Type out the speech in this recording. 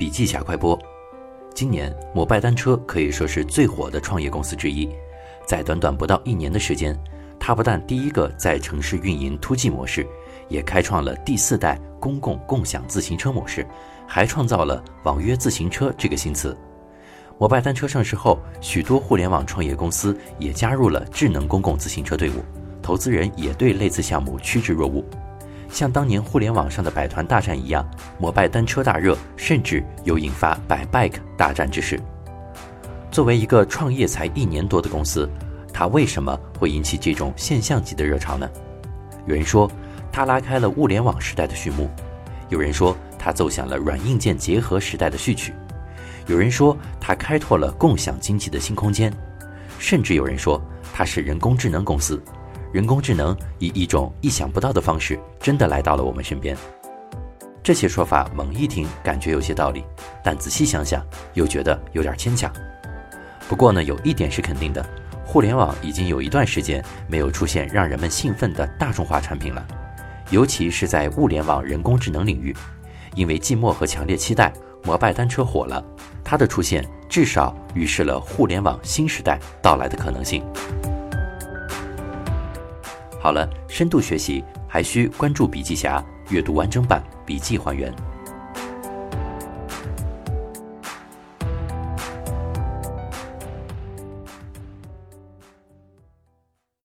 笔记侠快播。今年，摩拜单车可以说是最火的创业公司之一。在短短不到一年的时间，它不但第一个在城市运营突击模式，也开创了第四代公共共享自行车模式，还创造了网约自行车这个新词。摩拜单车上市后，许多互联网创业公司也加入了智能公共自行车队伍，投资人也对类似项目趋之若鹜。像当年互联网上的百团大战一样，摩拜单车大热，甚至有引发百 bike 大战之势。作为一个创业才一年多的公司，它为什么会引起这种现象级的热潮呢？有人说，它拉开了物联网时代的序幕；有人说，它奏响了软硬件结合时代的序曲；有人说，它开拓了共享经济的新空间；甚至有人说，它是人工智能公司。人工智能以一种意想不到的方式，真的来到了我们身边。这些说法猛一听，感觉有些道理，但仔细想想，又觉得有点牵强。不过呢，有一点是肯定的，互联网已经有一段时间没有出现让人们兴奋的大众化产品了，尤其是在物联网人工智能领域。因为寂寞和强烈期待，摩拜单车火了，它的出现至少预示了互联网新时代到来的可能性。好了，深度学习还需关注笔记侠，阅读完整版，笔记还原。